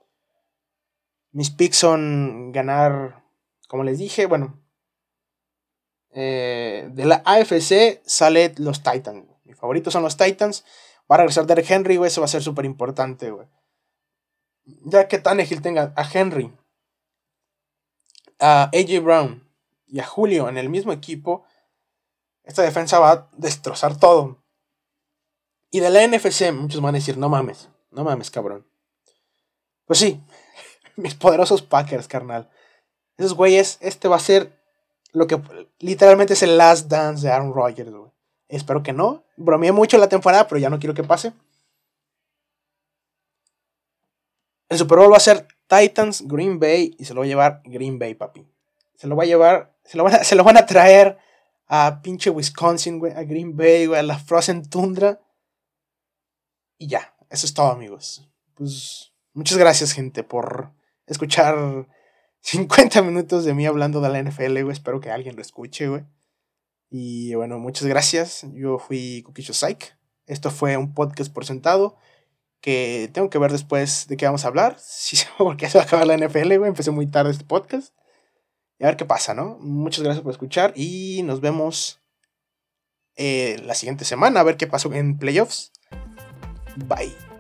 Mis picks son ganar, como les dije, bueno, eh, de la AFC sale los Titans. Mis favoritos son los Titans. Va a regresar Derek Henry, güey. Eso va a ser súper importante, güey. Ya que Tannehill tenga a Henry, a AJ Brown y a Julio en el mismo equipo, esta defensa va a destrozar todo. Y de la NFC, muchos van a decir, no mames, no mames, cabrón. Pues sí, [LAUGHS] mis poderosos Packers, carnal. Esos güeyes, este va a ser lo que literalmente es el last dance de Aaron Rodgers, güey. Espero que no. Bromeé mucho la temporada, pero ya no quiero que pase. El Super Bowl va a ser Titans, Green Bay y se lo va a llevar Green Bay, papi. Se lo va a llevar, se lo van a, [LAUGHS] se lo van a traer a pinche Wisconsin, güey, a Green Bay, güey, a la Frozen Tundra. Y ya, eso es todo, amigos. Pues muchas gracias, gente, por escuchar [LAUGHS] 50 minutos de mí hablando de la NFL, güey. Espero que alguien lo escuche, güey. Y bueno, muchas gracias. Yo fui Coquillo Psych. Esto fue un podcast por sentado que tengo que ver después de qué vamos a hablar. [LAUGHS] Si sí, porque se va a acabar la NFL, güey. Empecé muy tarde este podcast. Y a ver qué pasa, ¿no? Muchas gracias por escuchar y nos vemos eh, la siguiente semana a ver qué pasó en playoffs. Bye.